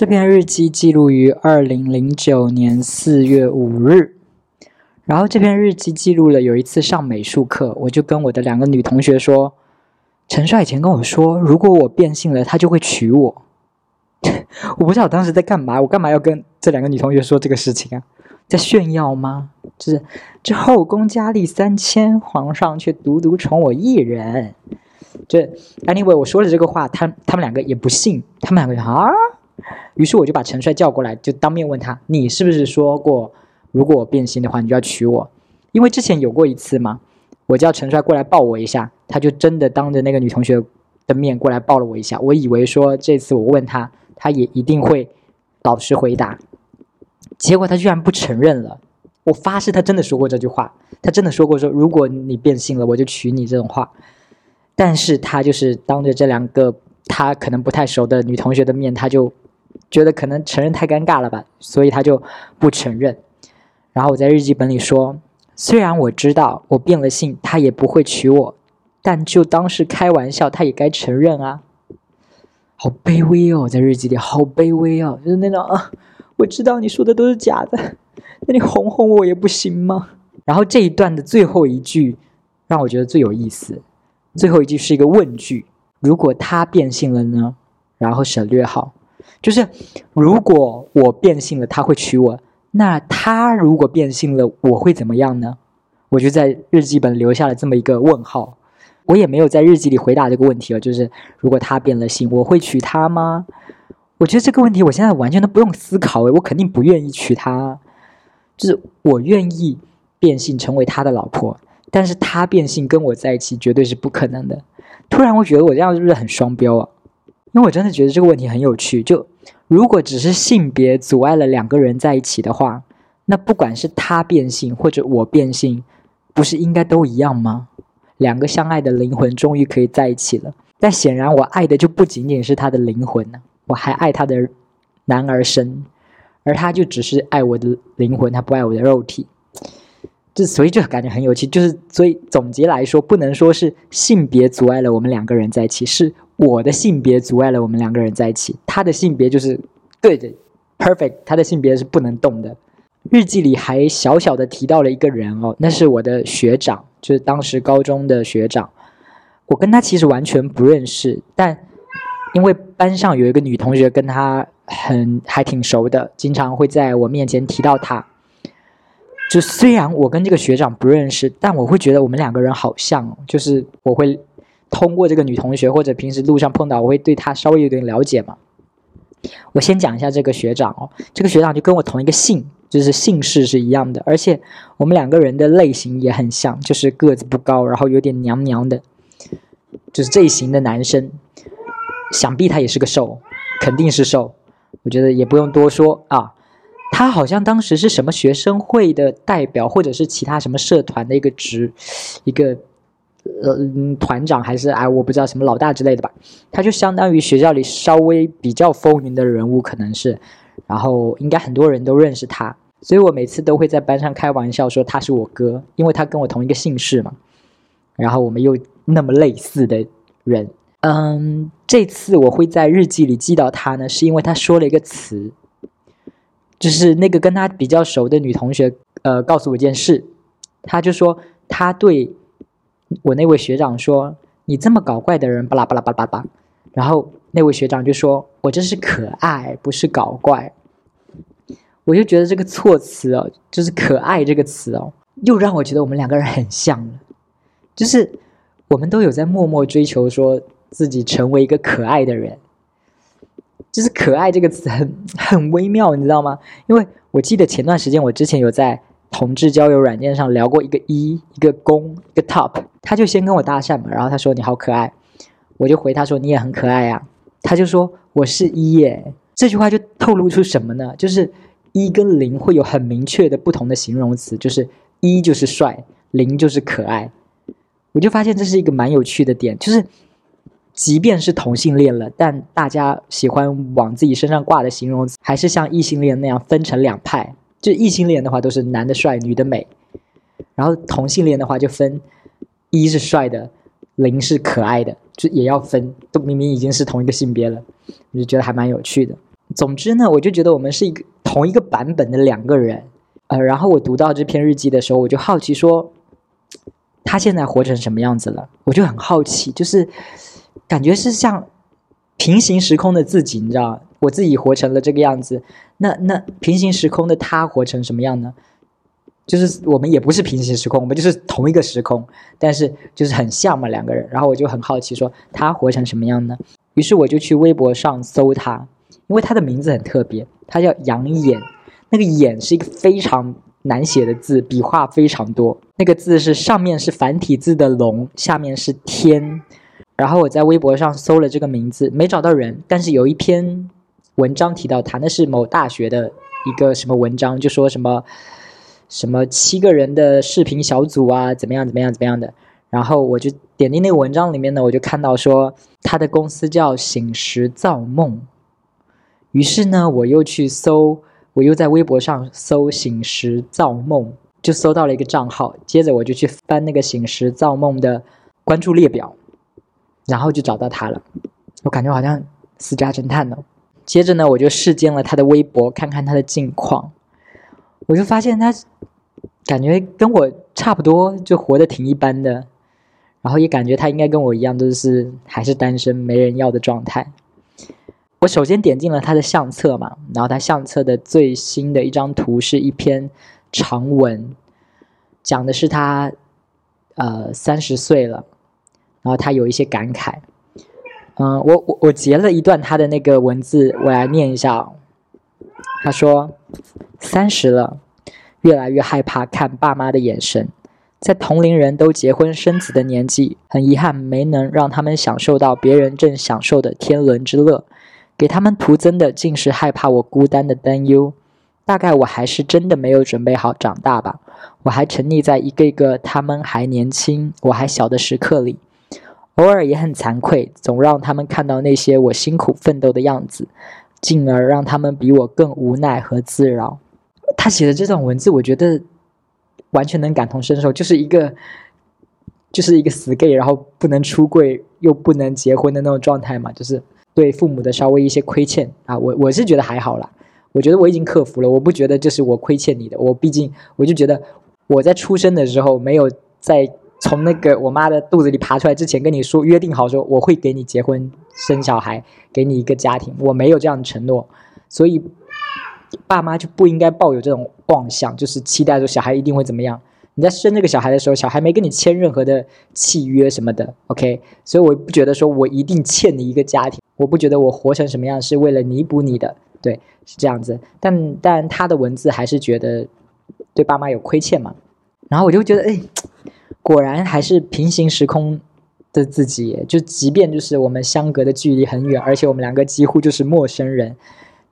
这篇日记记录于二零零九年四月五日。然后这篇日记记录了有一次上美术课，我就跟我的两个女同学说，陈帅以前跟我说，如果我变性了，他就会娶我。我不知道我当时在干嘛，我干嘛要跟这两个女同学说这个事情啊？在炫耀吗？就是这后宫佳丽三千，皇上却独独宠我一人。这 anyway，我说了这个话，他他们两个也不信，他们两个就啊。于是我就把陈帅叫过来，就当面问他：“你是不是说过，如果我变心的话，你就要娶我？因为之前有过一次嘛，我叫陈帅过来抱我一下，他就真的当着那个女同学的面过来抱了我一下。我以为说这次我问他，他也一定会老实回答，结果他居然不承认了。我发誓，他真的说过这句话，他真的说过说如果你变性了，我就娶你这种话。但是他就是当着这两个他可能不太熟的女同学的面，他就。觉得可能承认太尴尬了吧，所以他就不承认。然后我在日记本里说，虽然我知道我变了性，他也不会娶我，但就当是开玩笑，他也该承认啊。好卑微哦，在日记里好卑微哦，就是那种啊，我知道你说的都是假的，那你哄哄我也不行吗？然后这一段的最后一句让我觉得最有意思，最后一句是一个问句：如果他变性了呢？然后省略号。就是如果我变性了，他会娶我。那他如果变性了，我会怎么样呢？我就在日记本留下了这么一个问号。我也没有在日记里回答这个问题了。就是如果他变了性，我会娶她吗？我觉得这个问题我现在完全都不用思考，我肯定不愿意娶她。就是我愿意变性成为他的老婆，但是他变性跟我在一起绝对是不可能的。突然我觉得我这样是不是很双标啊？因为我真的觉得这个问题很有趣。就如果只是性别阻碍了两个人在一起的话，那不管是他变性或者我变性，不是应该都一样吗？两个相爱的灵魂终于可以在一起了。但显然我爱的就不仅仅是他的灵魂呢，我还爱他的男儿身，而他就只是爱我的灵魂，他不爱我的肉体。这所以就感觉很有趣。就是所以总结来说，不能说是性别阻碍了我们两个人在一起，是。我的性别阻碍了我们两个人在一起，他的性别就是对的，perfect，他的性别是不能动的。日记里还小小的提到了一个人哦，那是我的学长，就是当时高中的学长。我跟他其实完全不认识，但因为班上有一个女同学跟他很还挺熟的，经常会在我面前提到他。就虽然我跟这个学长不认识，但我会觉得我们两个人好像，就是我会。通过这个女同学或者平时路上碰到，我会对她稍微有点了解嘛。我先讲一下这个学长哦，这个学长就跟我同一个姓，就是姓氏是一样的，而且我们两个人的类型也很像，就是个子不高，然后有点娘娘的，就是这一型的男生。想必他也是个瘦，肯定是瘦，我觉得也不用多说啊。他好像当时是什么学生会的代表，或者是其他什么社团的一个职，一个。呃，团长还是哎，我不知道什么老大之类的吧，他就相当于学校里稍微比较风云的人物，可能是，然后应该很多人都认识他，所以我每次都会在班上开玩笑说他是我哥，因为他跟我同一个姓氏嘛，然后我们又那么类似的人，嗯，这次我会在日记里记到他呢，是因为他说了一个词，就是那个跟他比较熟的女同学，呃，告诉我一件事，他就说他对。我那位学长说：“你这么搞怪的人，巴拉巴拉巴拉巴拉。”然后那位学长就说：“我这是可爱，不是搞怪。”我就觉得这个措辞哦，就是“可爱”这个词哦，又让我觉得我们两个人很像了。就是我们都有在默默追求，说自己成为一个可爱的人。就是“可爱”这个词很很微妙，你知道吗？因为我记得前段时间我之前有在。同志交友软件上聊过一个一一个公一个 top，他就先跟我搭讪嘛，然后他说你好可爱，我就回他说你也很可爱呀，他就说我是一耶，这句话就透露出什么呢？就是一跟零会有很明确的不同的形容词，就是一就是帅，零就是可爱。我就发现这是一个蛮有趣的点，就是即便是同性恋了，但大家喜欢往自己身上挂的形容词，还是像异性恋那样分成两派。就异性恋的话都是男的帅，女的美，然后同性恋的话就分一是帅的，零是可爱的，就也要分，都明明已经是同一个性别了，我就觉得还蛮有趣的。总之呢，我就觉得我们是一个同一个版本的两个人。呃，然后我读到这篇日记的时候，我就好奇说，他现在活成什么样子了？我就很好奇，就是感觉是像平行时空的自己，你知道我自己活成了这个样子，那那平行时空的他活成什么样呢？就是我们也不是平行时空，我们就是同一个时空，但是就是很像嘛两个人。然后我就很好奇，说他活成什么样呢？于是我就去微博上搜他，因为他的名字很特别，他叫杨眼。那个“眼”是一个非常难写的字，笔画非常多。那个字是上面是繁体字的“龙”，下面是“天”。然后我在微博上搜了这个名字，没找到人，但是有一篇文章提到他，那是某大学的一个什么文章，就说什么什么七个人的视频小组啊，怎么样怎么样怎么样的。然后我就点进那个文章里面呢，我就看到说他的公司叫醒时造梦。于是呢，我又去搜。我又在微博上搜“醒时造梦”，就搜到了一个账号。接着我就去翻那个“醒时造梦”的关注列表，然后就找到他了。我感觉好像私家侦探呢。接着呢，我就试监了他的微博，看看他的近况。我就发现他感觉跟我差不多，就活得挺一般的。然后也感觉他应该跟我一样，都是还是单身、没人要的状态。我首先点进了他的相册嘛，然后他相册的最新的一张图是一篇长文，讲的是他呃三十岁了，然后他有一些感慨。嗯，我我我截了一段他的那个文字，我来念一下。他说：“三十了，越来越害怕看爸妈的眼神，在同龄人都结婚生子的年纪，很遗憾没能让他们享受到别人正享受的天伦之乐。”给他们徒增的竟是害怕我孤单的担忧。大概我还是真的没有准备好长大吧。我还沉溺在一个一个他们还年轻、我还小的时刻里，偶尔也很惭愧，总让他们看到那些我辛苦奋斗的样子，进而让他们比我更无奈和自扰。他写的这段文字，我觉得完全能感同身受，就是一个就是一个死 gay，然后不能出柜又不能结婚的那种状态嘛，就是。对父母的稍微一些亏欠啊，我我是觉得还好啦，我觉得我已经克服了，我不觉得这是我亏欠你的，我毕竟我就觉得我在出生的时候没有在从那个我妈的肚子里爬出来之前跟你说约定好说我会给你结婚生小孩，给你一个家庭，我没有这样的承诺，所以爸妈就不应该抱有这种妄想，就是期待说小孩一定会怎么样。你在生这个小孩的时候，小孩没跟你签任何的契约什么的，OK？所以我不觉得说我一定欠你一个家庭。我不觉得我活成什么样是为了弥补你的，对，是这样子。但但他的文字还是觉得对爸妈有亏欠嘛。然后我就觉得，哎，果然还是平行时空的自己。就即便就是我们相隔的距离很远，而且我们两个几乎就是陌生人，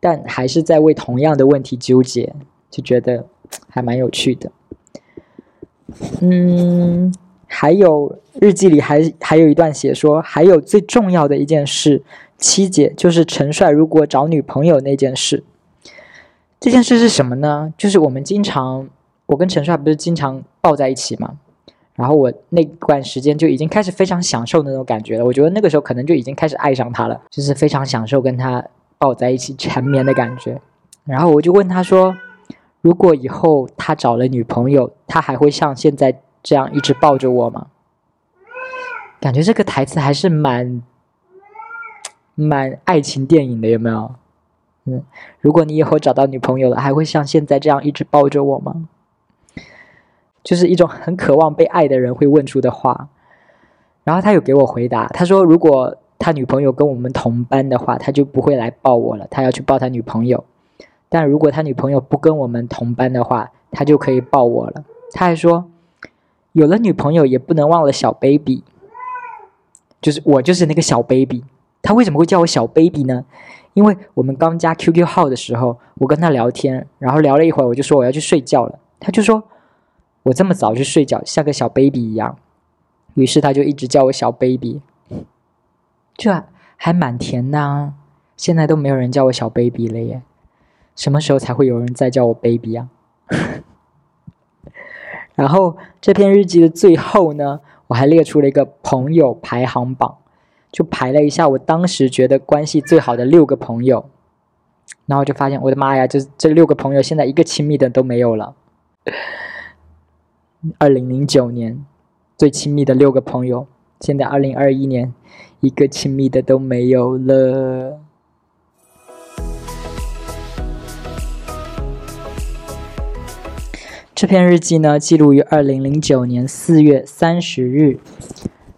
但还是在为同样的问题纠结，就觉得还蛮有趣的。嗯，还有日记里还还有一段写说，还有最重要的一件事。七姐就是陈帅如果找女朋友那件事，这件事是什么呢？就是我们经常，我跟陈帅不是经常抱在一起嘛，然后我那段时间就已经开始非常享受那种感觉了。我觉得那个时候可能就已经开始爱上他了，就是非常享受跟他抱在一起缠绵的感觉。然后我就问他说：“如果以后他找了女朋友，他还会像现在这样一直抱着我吗？”感觉这个台词还是蛮。蛮爱情电影的有没有？嗯，如果你以后找到女朋友了，还会像现在这样一直抱着我吗？就是一种很渴望被爱的人会问出的话。然后他有给我回答，他说如果他女朋友跟我们同班的话，他就不会来抱我了，他要去抱他女朋友。但如果他女朋友不跟我们同班的话，他就可以抱我了。他还说，有了女朋友也不能忘了小 baby，就是我就是那个小 baby。他为什么会叫我小 baby 呢？因为我们刚加 QQ 号的时候，我跟他聊天，然后聊了一会儿，我就说我要去睡觉了，他就说我这么早就睡觉，像个小 baby 一样，于是他就一直叫我小 baby，这还蛮甜的。啊现在都没有人叫我小 baby 了耶，什么时候才会有人再叫我 baby 啊？然后这篇日记的最后呢，我还列出了一个朋友排行榜。就排了一下，我当时觉得关系最好的六个朋友，然后就发现我的妈呀，这这六个朋友现在一个亲密的都没有了。二零零九年最亲密的六个朋友，现在二零二一年一个亲密的都没有了。这篇日记呢，记录于二零零九年四月三十日。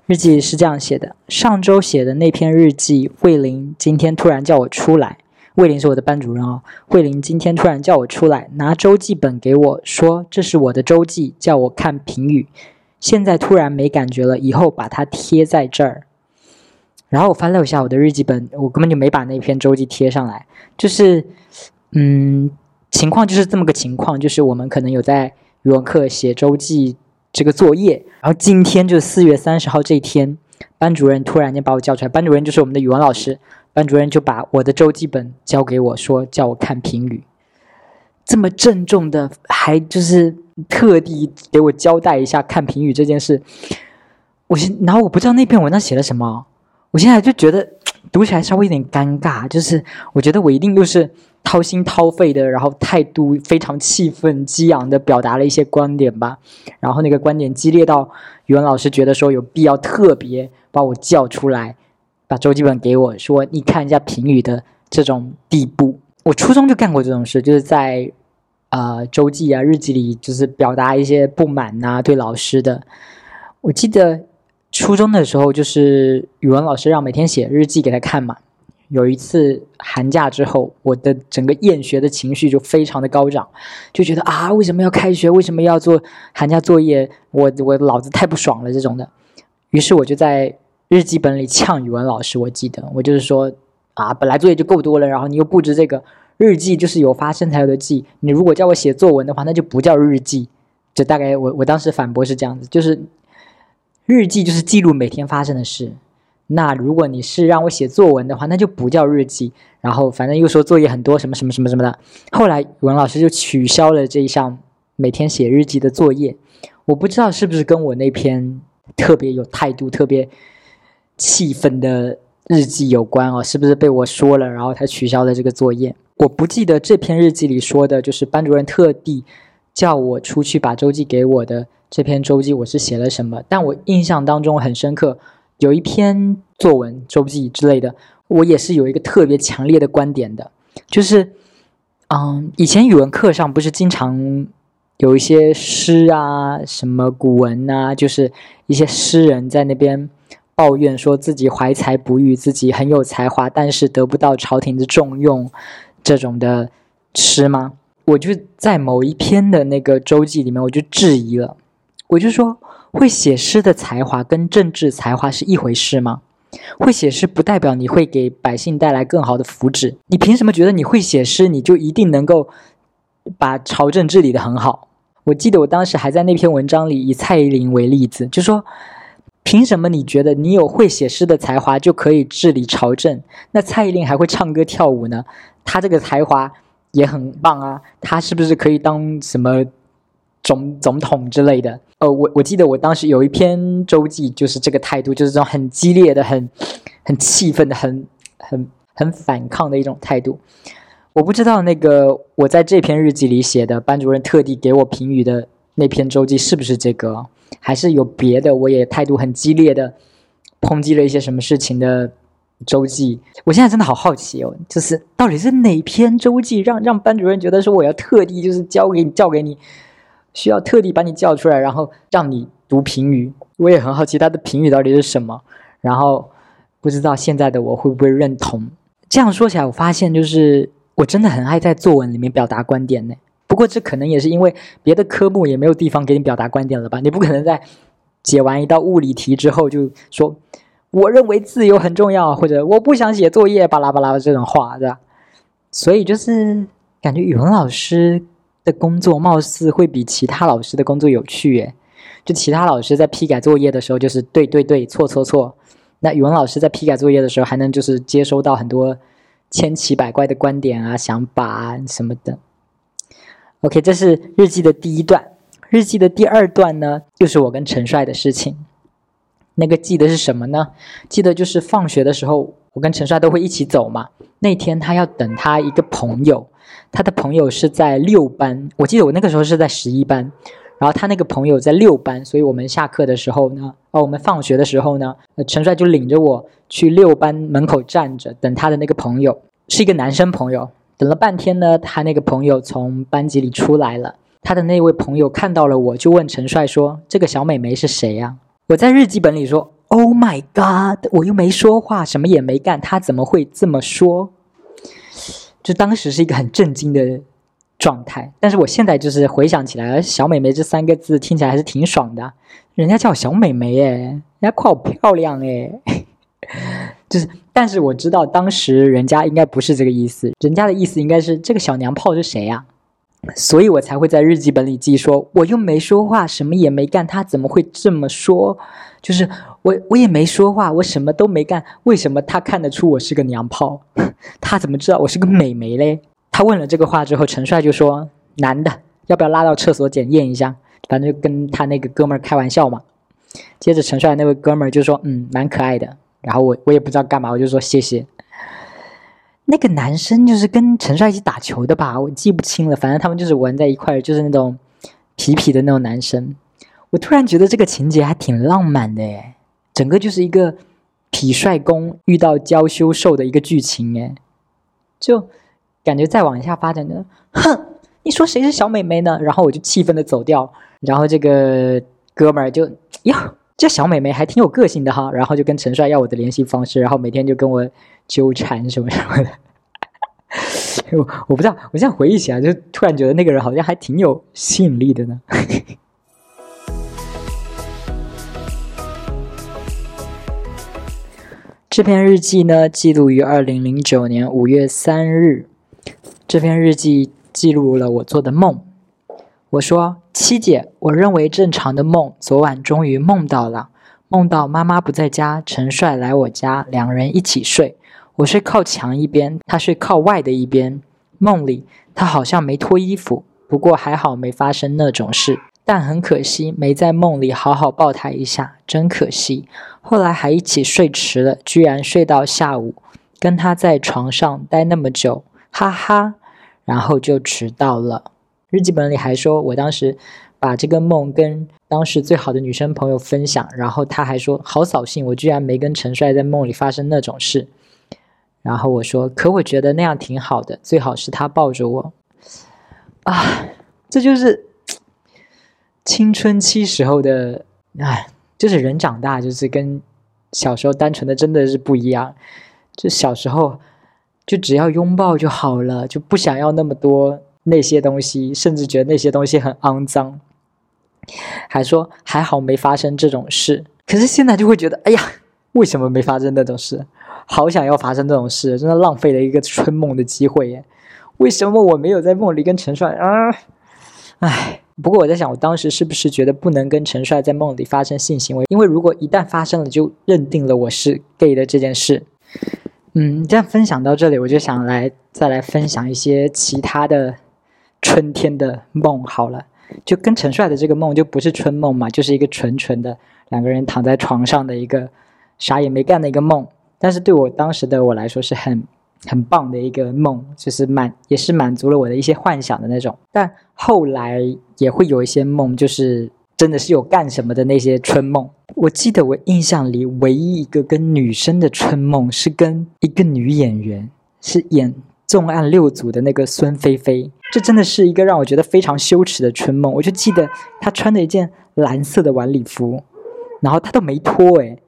日记是这样写的：上周写的那篇日记，慧玲今天突然叫我出来。慧玲是我的班主任哦。慧玲今天突然叫我出来，拿周记本给我说：“这是我的周记，叫我看评语。”现在突然没感觉了，以后把它贴在这儿。然后我翻了一下我的日记本，我根本就没把那篇周记贴上来。就是，嗯。情况就是这么个情况，就是我们可能有在语文课写周记这个作业，然后今天就是四月三十号这一天，班主任突然间把我叫出来，班主任就是我们的语文老师，班主任就把我的周记本交给我说，叫我看评语，这么郑重的，还就是特地给我交代一下看评语这件事，我现然后我不知道那篇文章写了什么，我现在就觉得读起来稍微有点尴尬，就是我觉得我一定又是。掏心掏肺的，然后态度非常气愤、激昂的表达了一些观点吧。然后那个观点激烈到语文老师觉得说有必要特别把我叫出来，把周记本给我说你看一下评语的这种地步。我初中就干过这种事，就是在呃周记啊、日记里，就是表达一些不满呐，对老师的。我记得初中的时候，就是语文老师让每天写日记给他看嘛。有一次寒假之后，我的整个厌学的情绪就非常的高涨，就觉得啊，为什么要开学？为什么要做寒假作业？我我脑子太不爽了这种的。于是我就在日记本里呛语文老师。我记得我就是说啊，本来作业就够多了，然后你又布置这个日记，就是有发生才有的记。你如果叫我写作文的话，那就不叫日记。就大概我我当时反驳是这样子，就是日记就是记录每天发生的事。那如果你是让我写作文的话，那就不叫日记。然后反正又说作业很多，什么什么什么什么的。后来语文老师就取消了这一项每天写日记的作业。我不知道是不是跟我那篇特别有态度、特别气愤的日记有关哦？是不是被我说了，然后他取消了这个作业？我不记得这篇日记里说的，就是班主任特地叫我出去把周记给我的这篇周记，我是写了什么？但我印象当中很深刻。有一篇作文、周记之类的，我也是有一个特别强烈的观点的，就是，嗯，以前语文课上不是经常有一些诗啊、什么古文啊，就是一些诗人在那边抱怨说自己怀才不遇，自己很有才华，但是得不到朝廷的重用，这种的诗吗？我就在某一篇的那个周记里面，我就质疑了，我就说。会写诗的才华跟政治才华是一回事吗？会写诗不代表你会给百姓带来更好的福祉。你凭什么觉得你会写诗，你就一定能够把朝政治理得很好？我记得我当时还在那篇文章里以蔡依林为例子，就说凭什么你觉得你有会写诗的才华就可以治理朝政？那蔡依林还会唱歌跳舞呢，她这个才华也很棒啊，她是不是可以当什么？总总统之类的，呃，我我记得我当时有一篇周记，就是这个态度，就是这种很激烈的、很很气愤的、很很很反抗的一种态度。我不知道那个我在这篇日记里写的班主任特地给我评语的那篇周记是不是这个，还是有别的？我也态度很激烈的抨击了一些什么事情的周记。我现在真的好好奇哦，就是到底是哪篇周记让让班主任觉得说我要特地就是交给你，交给你。需要特地把你叫出来，然后让你读评语。我也很好奇他的评语到底是什么，然后不知道现在的我会不会认同。这样说起来，我发现就是我真的很爱在作文里面表达观点呢。不过这可能也是因为别的科目也没有地方给你表达观点了吧？你不可能在解完一道物理题之后就说我认为自由很重要，或者我不想写作业，巴拉巴拉的这种话，对吧？所以就是感觉语文老师。的工作貌似会比其他老师的工作有趣耶，就其他老师在批改作业的时候，就是对对对，错错错。那语文老师在批改作业的时候，还能就是接收到很多千奇百怪的观点啊、想法啊什么的。OK，这是日记的第一段。日记的第二段呢，就是我跟陈帅的事情。那个记得是什么呢？记得就是放学的时候，我跟陈帅都会一起走嘛。那天他要等他一个朋友，他的朋友是在六班，我记得我那个时候是在十一班，然后他那个朋友在六班，所以我们下课的时候呢，哦，我们放学的时候呢，陈帅就领着我去六班门口站着等他的那个朋友，是一个男生朋友。等了半天呢，他那个朋友从班级里出来了，他的那位朋友看到了我，就问陈帅说：“这个小美眉是谁呀？”我在日记本里说：“Oh my god！” 我又没说话，什么也没干，他怎么会这么说？就当时是一个很震惊的状态。但是我现在就是回想起来，“小美眉”这三个字听起来还是挺爽的。人家叫小美眉，哎，人家夸我漂亮，哎。就是，但是我知道当时人家应该不是这个意思，人家的意思应该是这个小娘炮是谁呀？所以我才会在日记本里记说，我又没说话，什么也没干，他怎么会这么说？就是我我也没说话，我什么都没干，为什么他看得出我是个娘炮？他怎么知道我是个美眉嘞？他问了这个话之后，陈帅就说：“男的，要不要拉到厕所检验一下？”反正就跟他那个哥们儿开玩笑嘛。接着陈帅那位哥们儿就说：“嗯，蛮可爱的。”然后我我也不知道干嘛，我就说谢谢。那个男生就是跟陈帅一起打球的吧，我记不清了。反正他们就是玩在一块儿，就是那种痞痞的那种男生。我突然觉得这个情节还挺浪漫的诶，整个就是一个痞帅公遇到娇羞兽的一个剧情诶，就感觉再往下发展的，哼，你说谁是小美眉呢？然后我就气愤的走掉，然后这个哥们儿就呀。这小美眉还挺有个性的哈，然后就跟陈帅要我的联系方式，然后每天就跟我纠缠什么什么的。我我不知道，我现在回忆起来，就突然觉得那个人好像还挺有吸引力的呢。这篇日记呢，记录于二零零九年五月三日。这篇日记记录了我做的梦。我说：“七姐，我认为正常的梦，昨晚终于梦到了。梦到妈妈不在家，陈帅来我家，两人一起睡。我睡靠墙一边，他睡靠外的一边。梦里他好像没脱衣服，不过还好没发生那种事。但很可惜，没在梦里好好抱他一下，真可惜。后来还一起睡迟了，居然睡到下午，跟他在床上待那么久，哈哈，然后就迟到了。”日记本里还说，我当时把这个梦跟当时最好的女生朋友分享，然后他还说好扫兴，我居然没跟陈帅在梦里发生那种事。然后我说，可我觉得那样挺好的，最好是他抱着我。啊，这就是青春期时候的，哎，就是人长大就是跟小时候单纯的真的是不一样。就小时候就只要拥抱就好了，就不想要那么多。那些东西，甚至觉得那些东西很肮脏，还说还好没发生这种事。可是现在就会觉得，哎呀，为什么没发生那种事？好想要发生这种事，真的浪费了一个春梦的机会耶！为什么我没有在梦里跟陈帅啊？唉，不过我在想，我当时是不是觉得不能跟陈帅在梦里发生性行为？因为如果一旦发生了，就认定了我是 gay 的这件事。嗯，这样分享到这里，我就想来再来分享一些其他的。春天的梦好了，就跟陈帅的这个梦就不是春梦嘛，就是一个纯纯的两个人躺在床上的一个啥也没干的一个梦。但是对我当时的我来说是很很棒的一个梦，就是满也是满足了我的一些幻想的那种。但后来也会有一些梦，就是真的是有干什么的那些春梦。我记得我印象里唯一一个跟女生的春梦是跟一个女演员，是演《重案六组》的那个孙菲菲。这真的是一个让我觉得非常羞耻的春梦。我就记得他穿着一件蓝色的晚礼服，然后他都没脱诶，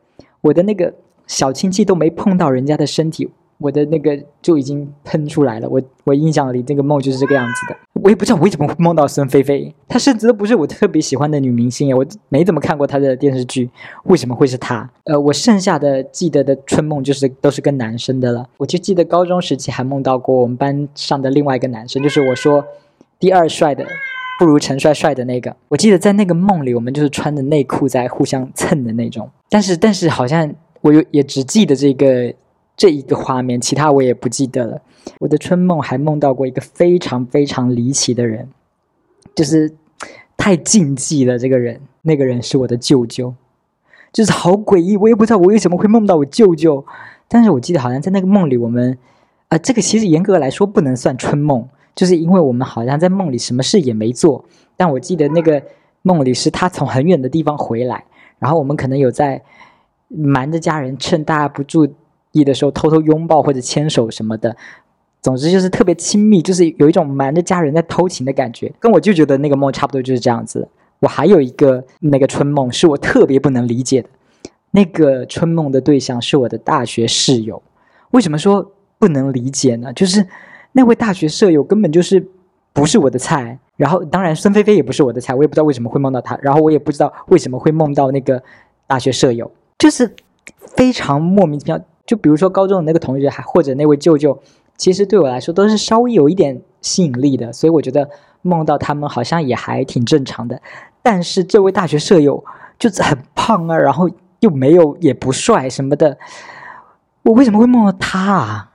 我的那个小亲戚都没碰到人家的身体，我的那个就已经喷出来了。我我印象里这个梦就是这个样子的。我也不知道为什么会梦到孙菲菲，她甚至都不是我特别喜欢的女明星我没怎么看过她的电视剧，为什么会是她？呃，我剩下的记得的春梦就是都是跟男生的了。我就记得高中时期还梦到过我们班上的另外一个男生，就是我说第二帅的，不如陈帅帅的那个。我记得在那个梦里，我们就是穿着内裤在互相蹭的那种。但是但是好像我有也只记得这个这一个画面，其他我也不记得了。我的春梦还梦到过一个非常非常离奇的人，就是太禁忌了。这个人，那个人是我的舅舅，就是好诡异，我也不知道我为什么会梦到我舅舅。但是我记得好像在那个梦里，我们，啊，这个其实严格来说不能算春梦，就是因为我们好像在梦里什么事也没做。但我记得那个梦里是他从很远的地方回来，然后我们可能有在瞒着家人，趁大家不注意的时候偷偷拥抱或者牵手什么的。总之就是特别亲密，就是有一种瞒着家人在偷情的感觉。跟我舅舅的那个梦差不多就是这样子。我还有一个那个春梦是我特别不能理解的。那个春梦的对象是我的大学室友，为什么说不能理解呢？就是那位大学舍友根本就是不是我的菜，然后当然孙菲菲也不是我的菜，我也不知道为什么会梦到她，然后我也不知道为什么会梦到那个大学舍友，就是非常莫名其妙。就比如说高中的那个同学，还或者那位舅舅，其实对我来说都是稍微有一点吸引力的，所以我觉得梦到他们好像也还挺正常的。但是这位大学舍友就是很胖啊，然后。又没有也不帅什么的，我为什么会梦到他啊？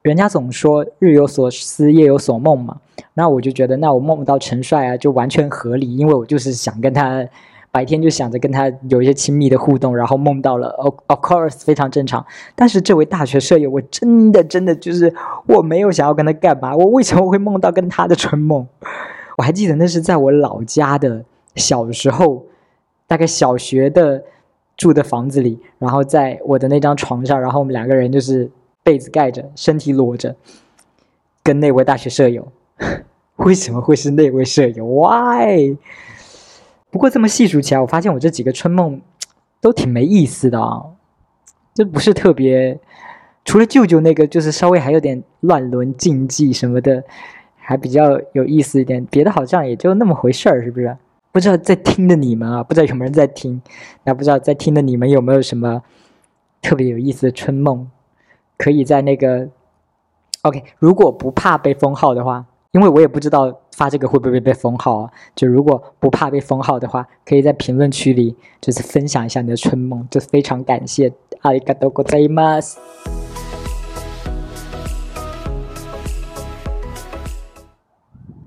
人家总说日有所思夜有所梦嘛，那我就觉得那我梦到陈帅啊就完全合理，因为我就是想跟他白天就想着跟他有一些亲密的互动，然后梦到了，of course 非常正常。但是这位大学舍友，我真的真的就是我没有想要跟他干嘛，我为什么会梦到跟他的春梦？我还记得那是在我老家的小时候，大概小学的。住的房子里，然后在我的那张床上，然后我们两个人就是被子盖着，身体裸着，跟那位大学舍友，为什么会是那位舍友？Why？不过这么细数起来，我发现我这几个春梦都挺没意思的啊，就不是特别，除了舅舅那个，就是稍微还有点乱伦禁忌什么的，还比较有意思一点，别的好像也就那么回事儿，是不是？不知道在听的你们啊，不知道有没有人在听？那不知道在听的你们有没有什么特别有意思的春梦？可以在那个 OK，如果不怕被封号的话，因为我也不知道发这个会不会被封号啊。就如果不怕被封号的话，可以在评论区里就是分享一下你的春梦，就非常感谢。阿里嘎多ございます。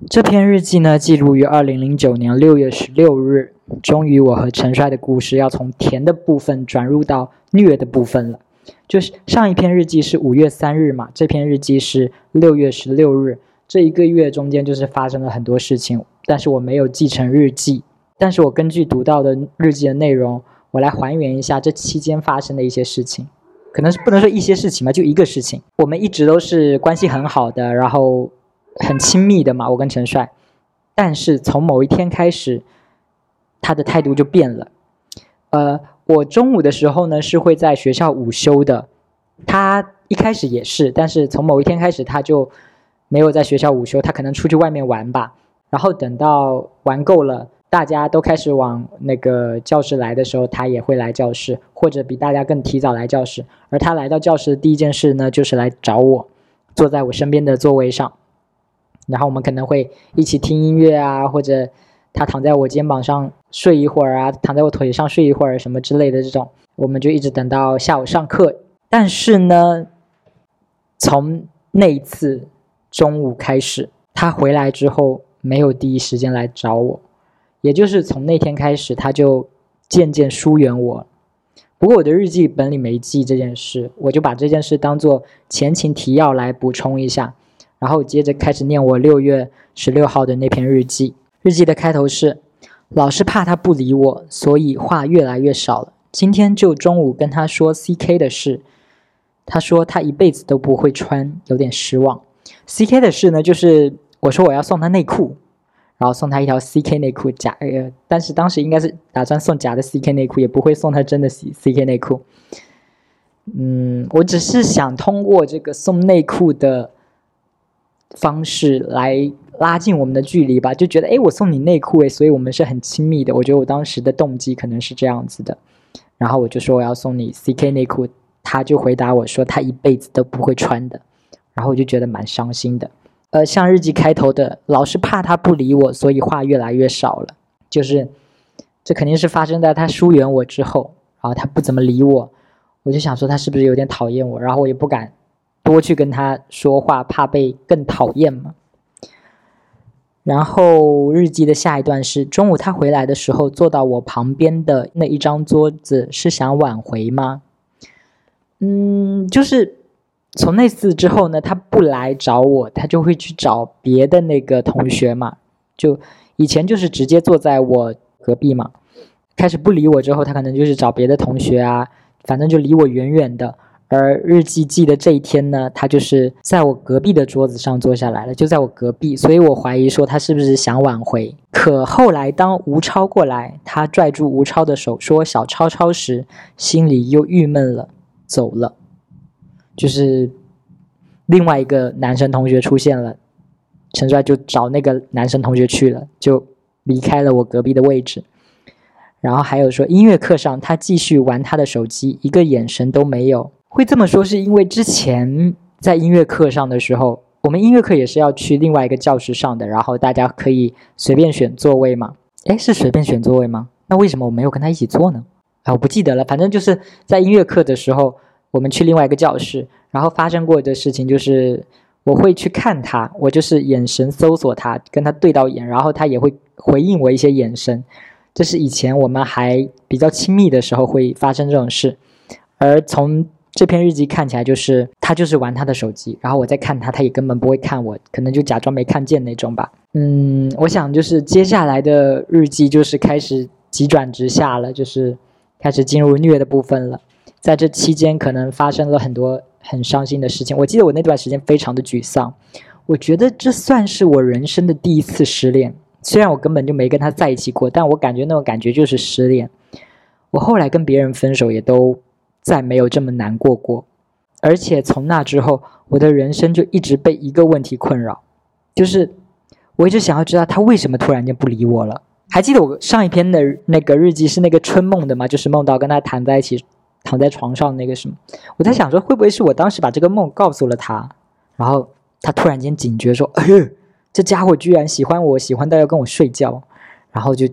这篇日记呢，记录于二零零九年六月十六日。终于，我和陈帅的故事要从甜的部分转入到虐的部分了。就是上一篇日记是五月三日嘛，这篇日记是六月十六日。 这一个月中间就是发生了很多事情，但是我没有记成日记。但是我根据读到的日记的内容，我来还原一下这期间发生的一些事情。可能是不能说一些事情吧，就一个事情。我们一直都是关系很好的，然后。很亲密的嘛，我跟陈帅，但是从某一天开始，他的态度就变了。呃，我中午的时候呢是会在学校午休的，他一开始也是，但是从某一天开始他就没有在学校午休，他可能出去外面玩吧。然后等到玩够了，大家都开始往那个教室来的时候，他也会来教室，或者比大家更提早来教室。而他来到教室的第一件事呢，就是来找我，坐在我身边的座位上。然后我们可能会一起听音乐啊，或者他躺在我肩膀上睡一会儿啊，躺在我腿上睡一会儿什么之类的这种，我们就一直等到下午上课。但是呢，从那一次中午开始，他回来之后没有第一时间来找我，也就是从那天开始，他就渐渐疏远我。不过我的日记本里没记这件事，我就把这件事当做前情提要来补充一下。然后接着开始念我六月十六号的那篇日记。日记的开头是：老是怕他不理我，所以话越来越少了。今天就中午跟他说 CK 的事，他说他一辈子都不会穿，有点失望。CK 的事呢，就是我说我要送他内裤，然后送他一条 CK 内裤假，呃，但是当时应该是打算送假的 CK 内裤，也不会送他真的 C CK 内裤。嗯，我只是想通过这个送内裤的。方式来拉近我们的距离吧，就觉得哎，我送你内裤哎，所以我们是很亲密的。我觉得我当时的动机可能是这样子的，然后我就说我要送你 CK 内裤，他就回答我说他一辈子都不会穿的，然后我就觉得蛮伤心的。呃，像日记开头的，老是怕他不理我，所以话越来越少了。就是这肯定是发生在他疏远我之后，然后他不怎么理我，我就想说他是不是有点讨厌我，然后我也不敢。多去跟他说话，怕被更讨厌嘛。然后日记的下一段是：中午他回来的时候，坐到我旁边的那一张桌子，是想挽回吗？嗯，就是从那次之后呢，他不来找我，他就会去找别的那个同学嘛。就以前就是直接坐在我隔壁嘛，开始不理我之后，他可能就是找别的同学啊，反正就离我远远的。而日记记的这一天呢，他就是在我隔壁的桌子上坐下来了，就在我隔壁，所以我怀疑说他是不是想挽回。可后来当吴超过来，他拽住吴超的手说“小超超”时，心里又郁闷了，走了。就是另外一个男生同学出现了，陈帅就找那个男生同学去了，就离开了我隔壁的位置。然后还有说音乐课上，他继续玩他的手机，一个眼神都没有。会这么说，是因为之前在音乐课上的时候，我们音乐课也是要去另外一个教室上的，然后大家可以随便选座位嘛？哎，是随便选座位吗？那为什么我没有跟他一起坐呢？啊，我不记得了。反正就是在音乐课的时候，我们去另外一个教室，然后发生过的事情就是，我会去看他，我就是眼神搜索他，跟他对到眼，然后他也会回应我一些眼神。这是以前我们还比较亲密的时候会发生这种事，而从。这篇日记看起来就是他就是玩他的手机，然后我在看他，他也根本不会看我，可能就假装没看见那种吧。嗯，我想就是接下来的日记就是开始急转直下了，就是开始进入虐的部分了。在这期间，可能发生了很多很伤心的事情。我记得我那段时间非常的沮丧，我觉得这算是我人生的第一次失恋。虽然我根本就没跟他在一起过，但我感觉那种感觉就是失恋。我后来跟别人分手也都。再没有这么难过过，而且从那之后，我的人生就一直被一个问题困扰，就是我一直想要知道他为什么突然间不理我了。还记得我上一篇的那个日记是那个春梦的吗？就是梦到跟他躺在一起，躺在床上那个什么。我在想说，会不会是我当时把这个梦告诉了他，然后他突然间警觉说：“哎呦，这家伙居然喜欢我，喜欢到要跟我睡觉，然后就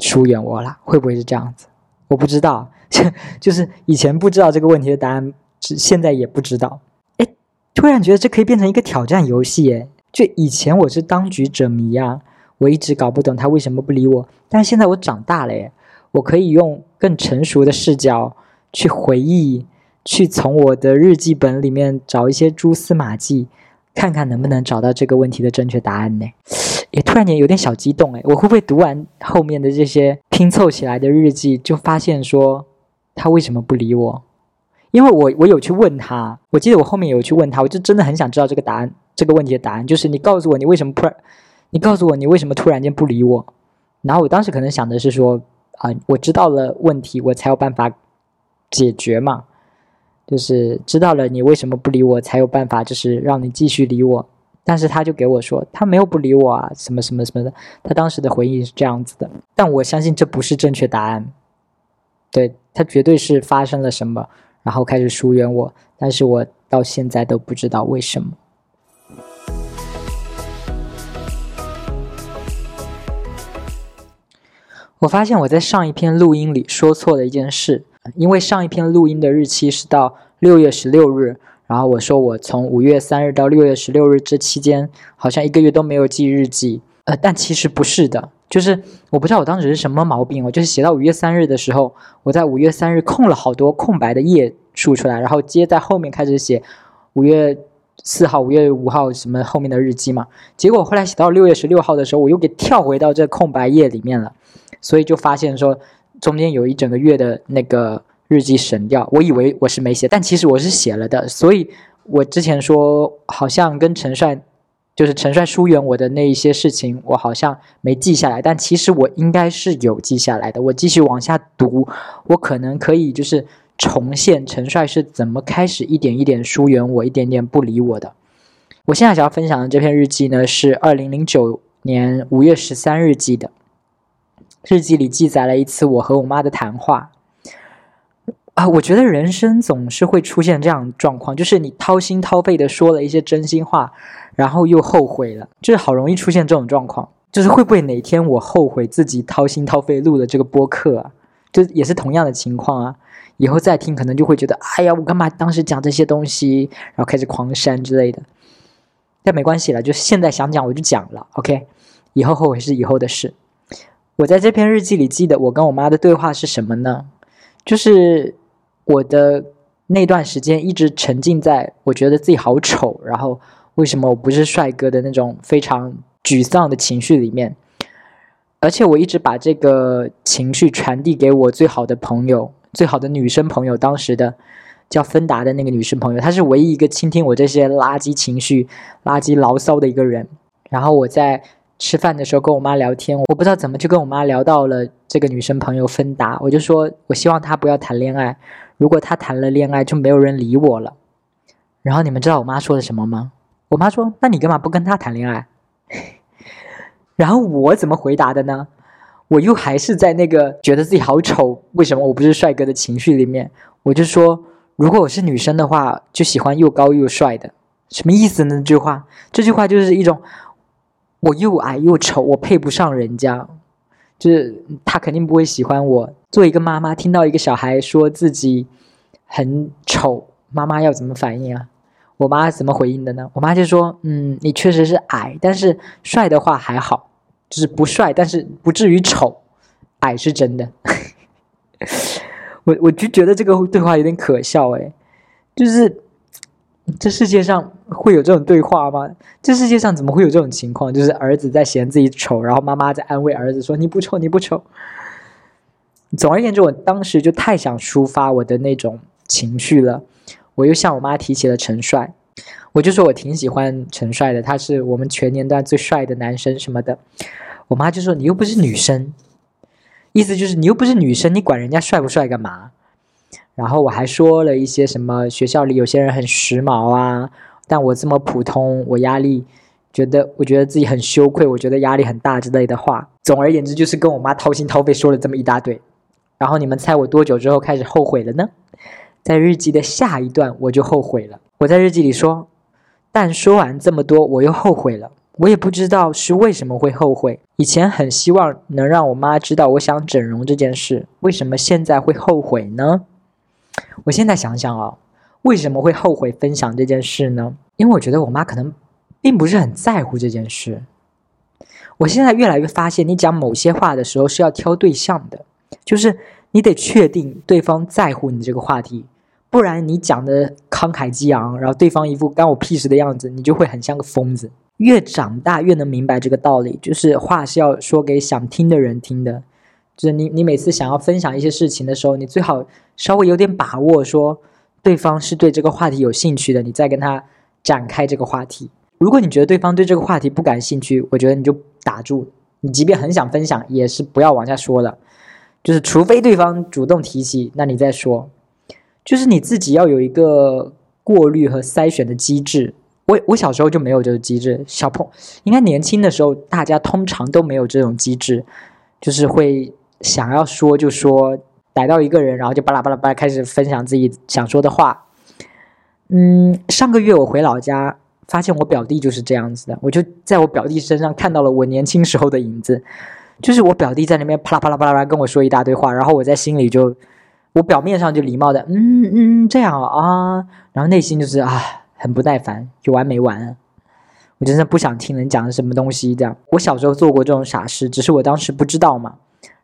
疏远我了。”会不会是这样子？我不知道。就 就是以前不知道这个问题的答案，现在也不知道。哎，突然觉得这可以变成一个挑战游戏。哎，就以前我是当局者迷啊，我一直搞不懂他为什么不理我。但是现在我长大了，哎，我可以用更成熟的视角去回忆，去从我的日记本里面找一些蛛丝马迹，看看能不能找到这个问题的正确答案呢？也突然间有点小激动，哎，我会不会读完后面的这些拼凑起来的日记，就发现说？他为什么不理我？因为我我有去问他，我记得我后面有去问他，我就真的很想知道这个答案，这个问题的答案就是你告诉我你为什么突然，你告诉我你为什么突然间不理我？然后我当时可能想的是说啊，我知道了问题，我才有办法解决嘛，就是知道了你为什么不理我，才有办法就是让你继续理我。但是他就给我说他没有不理我啊，什么什么什么的，他当时的回应是这样子的，但我相信这不是正确答案。对他绝对是发生了什么，然后开始疏远我，但是我到现在都不知道为什么。我发现我在上一篇录音里说错了一件事，因为上一篇录音的日期是到六月十六日，然后我说我从五月三日到六月十六日这期间，好像一个月都没有记日记，呃，但其实不是的。就是我不知道我当时是什么毛病，我就是写到五月三日的时候，我在五月三日空了好多空白的页数出来，然后接在后面开始写五月四号、五月五号什么后面的日记嘛。结果后来写到六月十六号的时候，我又给跳回到这空白页里面了，所以就发现说中间有一整个月的那个日记省掉。我以为我是没写，但其实我是写了的。所以我之前说好像跟陈帅。就是陈帅疏远我的那一些事情，我好像没记下来，但其实我应该是有记下来的。我继续往下读，我可能可以就是重现陈帅是怎么开始一点一点疏远我，一点点不理我的。我现在想要分享的这篇日记呢，是二零零九年五月十三日记的。日记里记载了一次我和我妈的谈话。啊，我觉得人生总是会出现这样状况，就是你掏心掏肺的说了一些真心话。然后又后悔了，就是好容易出现这种状况，就是会不会哪天我后悔自己掏心掏肺录了这个播客啊？就也是同样的情况啊，以后再听可能就会觉得，哎呀，我干嘛当时讲这些东西，然后开始狂删之类的。但没关系了，就现在想讲我就讲了，OK。以后后悔是以后的事。我在这篇日记里记得我跟我妈的对话是什么呢？就是我的那段时间一直沉浸在我觉得自己好丑，然后为什么我不是帅哥的那种非常沮丧的情绪里面，而且我一直把这个情绪传递给我最好的朋友、最好的女生朋友，当时的叫芬达的那个女生朋友，她是唯一一个倾听我这些垃圾情绪、垃圾牢骚的一个人。然后我在。吃饭的时候跟我妈聊天，我不知道怎么就跟我妈聊到了这个女生朋友芬达，我就说我希望她不要谈恋爱，如果她谈了恋爱就没有人理我了。然后你们知道我妈说的什么吗？我妈说：“那你干嘛不跟她谈恋爱？” 然后我怎么回答的呢？我又还是在那个觉得自己好丑，为什么我不是帅哥的情绪里面，我就说：“如果我是女生的话，就喜欢又高又帅的。”什么意思呢？这句话，这句话就是一种。我又矮又丑，我配不上人家，就是他肯定不会喜欢我。作为一个妈妈，听到一个小孩说自己很丑，妈妈要怎么反应啊？我妈怎么回应的呢？我妈就说：“嗯，你确实是矮，但是帅的话还好，就是不帅，但是不至于丑。矮是真的。”我我就觉得这个对话有点可笑哎，就是这世界上。会有这种对话吗？这世界上怎么会有这种情况？就是儿子在嫌自己丑，然后妈妈在安慰儿子说：“你不丑，你不丑。”总而言之，我当时就太想抒发我的那种情绪了。我又向我妈提起了陈帅，我就说我挺喜欢陈帅的，他是我们全年段最帅的男生什么的。我妈就说：“你又不是女生，意思就是你又不是女生，你管人家帅不帅干嘛？”然后我还说了一些什么学校里有些人很时髦啊。但我这么普通，我压力觉得，我觉得自己很羞愧，我觉得压力很大之类的话。总而言之，就是跟我妈掏心掏肺说了这么一大堆。然后你们猜我多久之后开始后悔了呢？在日记的下一段我就后悔了。我在日记里说，但说完这么多，我又后悔了。我也不知道是为什么会后悔。以前很希望能让我妈知道我想整容这件事，为什么现在会后悔呢？我现在想想啊。为什么会后悔分享这件事呢？因为我觉得我妈可能并不是很在乎这件事。我现在越来越发现，你讲某些话的时候是要挑对象的，就是你得确定对方在乎你这个话题，不然你讲的慷慨激昂，然后对方一副干我屁事的样子，你就会很像个疯子。越长大越能明白这个道理，就是话是要说给想听的人听的。就是你你每次想要分享一些事情的时候，你最好稍微有点把握说。对方是对这个话题有兴趣的，你再跟他展开这个话题。如果你觉得对方对这个话题不感兴趣，我觉得你就打住。你即便很想分享，也是不要往下说了。就是除非对方主动提起，那你再说。就是你自己要有一个过滤和筛选的机制。我我小时候就没有这个机制，小朋应该年轻的时候，大家通常都没有这种机制，就是会想要说就说。逮到一个人，然后就巴拉巴拉巴拉开始分享自己想说的话。嗯，上个月我回老家，发现我表弟就是这样子的，我就在我表弟身上看到了我年轻时候的影子。就是我表弟在那边啪啦啪啦啪啦跟我说一大堆话，然后我在心里就，我表面上就礼貌的，嗯嗯这样啊，然后内心就是啊很不耐烦，有完没完？我真的不想听人讲什么东西这样。我小时候做过这种傻事，只是我当时不知道嘛。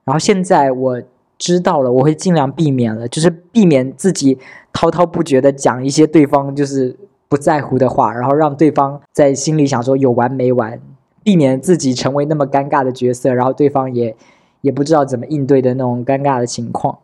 然后现在我。知道了，我会尽量避免了，就是避免自己滔滔不绝的讲一些对方就是不在乎的话，然后让对方在心里想说有完没完，避免自己成为那么尴尬的角色，然后对方也也不知道怎么应对的那种尴尬的情况。